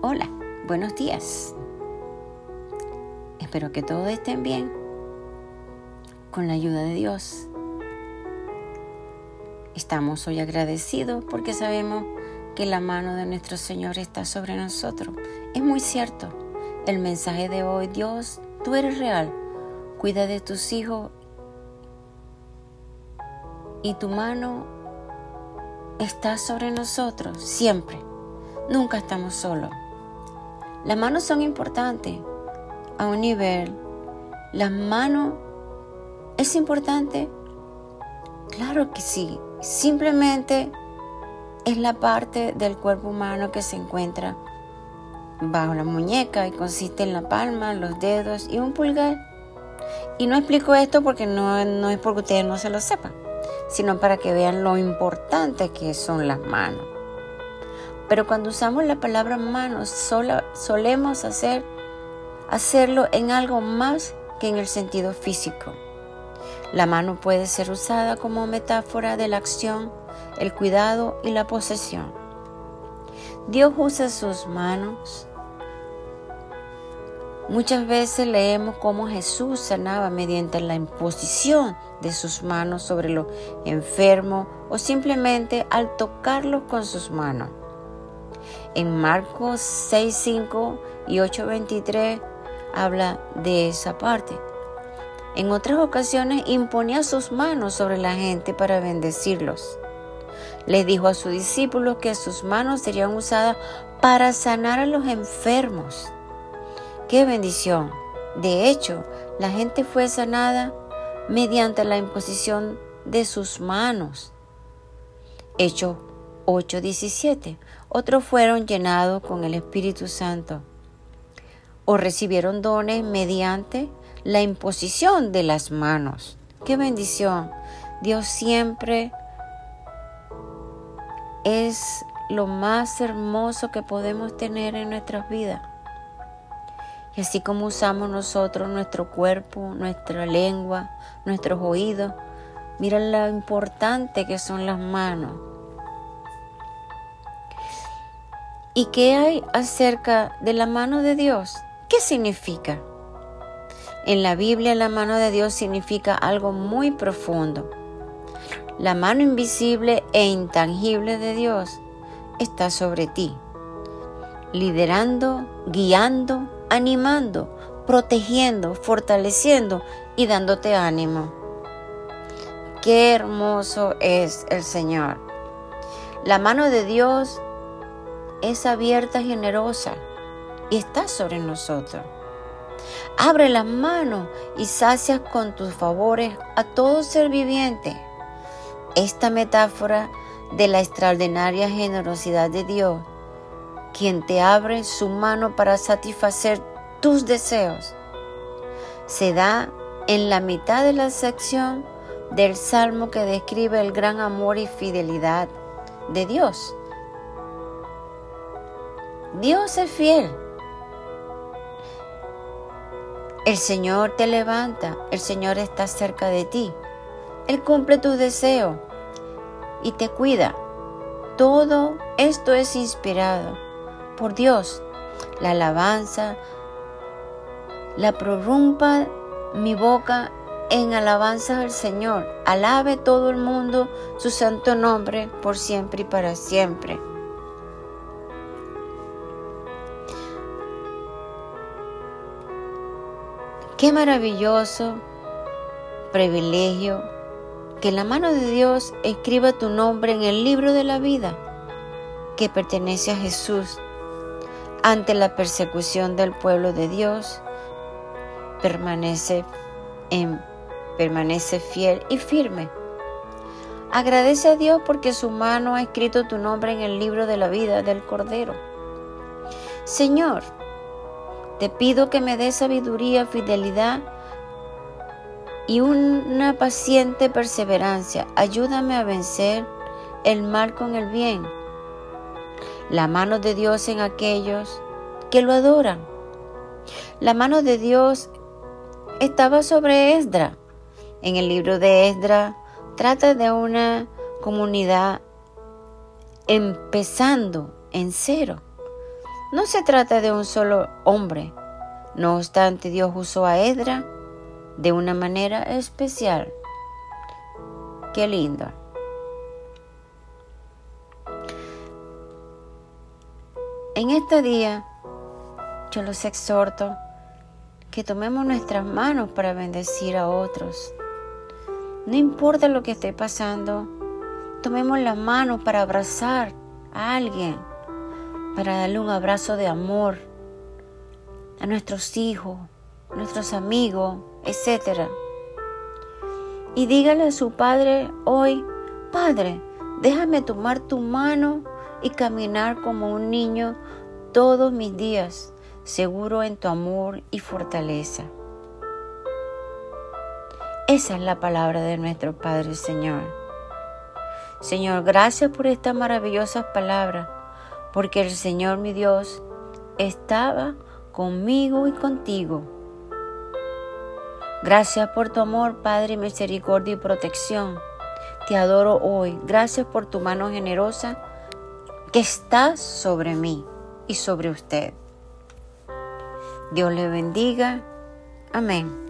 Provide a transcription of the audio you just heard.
Hola, buenos días. Espero que todos estén bien. Con la ayuda de Dios. Estamos hoy agradecidos porque sabemos que la mano de nuestro Señor está sobre nosotros. Es muy cierto. El mensaje de hoy, Dios, tú eres real. Cuida de tus hijos y tu mano está sobre nosotros siempre. Nunca estamos solos. Las manos son importantes a un nivel. Las manos es importante. Claro que sí. Simplemente es la parte del cuerpo humano que se encuentra bajo la muñeca y consiste en la palma, los dedos y un pulgar. Y no explico esto porque no, no es porque ustedes no se lo sepan, sino para que vean lo importante que son las manos. Pero cuando usamos la palabra manos, solemos hacer, hacerlo en algo más que en el sentido físico. La mano puede ser usada como metáfora de la acción, el cuidado y la posesión. Dios usa sus manos. Muchas veces leemos cómo Jesús sanaba mediante la imposición de sus manos sobre los enfermos o simplemente al tocarlos con sus manos. En Marcos 6, 5 y 8, 23 habla de esa parte. En otras ocasiones imponía sus manos sobre la gente para bendecirlos. Les dijo a sus discípulos que sus manos serían usadas para sanar a los enfermos. ¡Qué bendición! De hecho, la gente fue sanada mediante la imposición de sus manos. Hecho 8:17. Otros fueron llenados con el Espíritu Santo o recibieron dones mediante la imposición de las manos. ¡Qué bendición! Dios siempre es lo más hermoso que podemos tener en nuestras vidas. Y así como usamos nosotros nuestro cuerpo, nuestra lengua, nuestros oídos, mira lo importante que son las manos. ¿Y qué hay acerca de la mano de Dios? ¿Qué significa? En la Biblia la mano de Dios significa algo muy profundo. La mano invisible e intangible de Dios está sobre ti, liderando, guiando, animando, protegiendo, fortaleciendo y dándote ánimo. Qué hermoso es el Señor. La mano de Dios es abierta, generosa y está sobre nosotros. Abre las manos y sacias con tus favores a todo ser viviente. Esta metáfora de la extraordinaria generosidad de Dios, quien te abre su mano para satisfacer tus deseos, se da en la mitad de la sección del salmo que describe el gran amor y fidelidad de Dios Dios es fiel. El Señor te levanta, el Señor está cerca de ti. Él cumple tus deseos y te cuida. Todo esto es inspirado por Dios. La alabanza, la prorrumpa mi boca en alabanza al Señor. Alabe todo el mundo su santo nombre por siempre y para siempre. Qué maravilloso privilegio que la mano de Dios escriba tu nombre en el libro de la vida que pertenece a Jesús. Ante la persecución del pueblo de Dios, permanece, en, permanece fiel y firme. Agradece a Dios porque su mano ha escrito tu nombre en el libro de la vida del Cordero. Señor, te pido que me des sabiduría, fidelidad y una paciente perseverancia. Ayúdame a vencer el mal con el bien. La mano de Dios en aquellos que lo adoran. La mano de Dios estaba sobre Esdra. En el libro de Esdra trata de una comunidad empezando en cero No se trata de un solo hombre. No obstante, Dios usó a Edra de una manera especial. Qué lindo. En este día yo los exhorto que tomemos nuestras manos para bendecir a otros. No importa lo que esté pasando, tomemos las manos para abrazar a alguien, para darle un abrazo de amor a nuestros hijos, nuestros amigos, etc. Y dígale a su padre hoy, Padre, déjame tomar tu mano y caminar como un niño todos mis días, seguro en tu amor y fortaleza. Esa es la palabra de nuestro Padre Señor. Señor, gracias por estas maravillosas palabras, porque el Señor mi Dios estaba conmigo y contigo. Gracias por tu amor, Padre, misericordia y protección. Te adoro hoy. Gracias por tu mano generosa que está sobre mí y sobre usted. Dios le bendiga. Amén.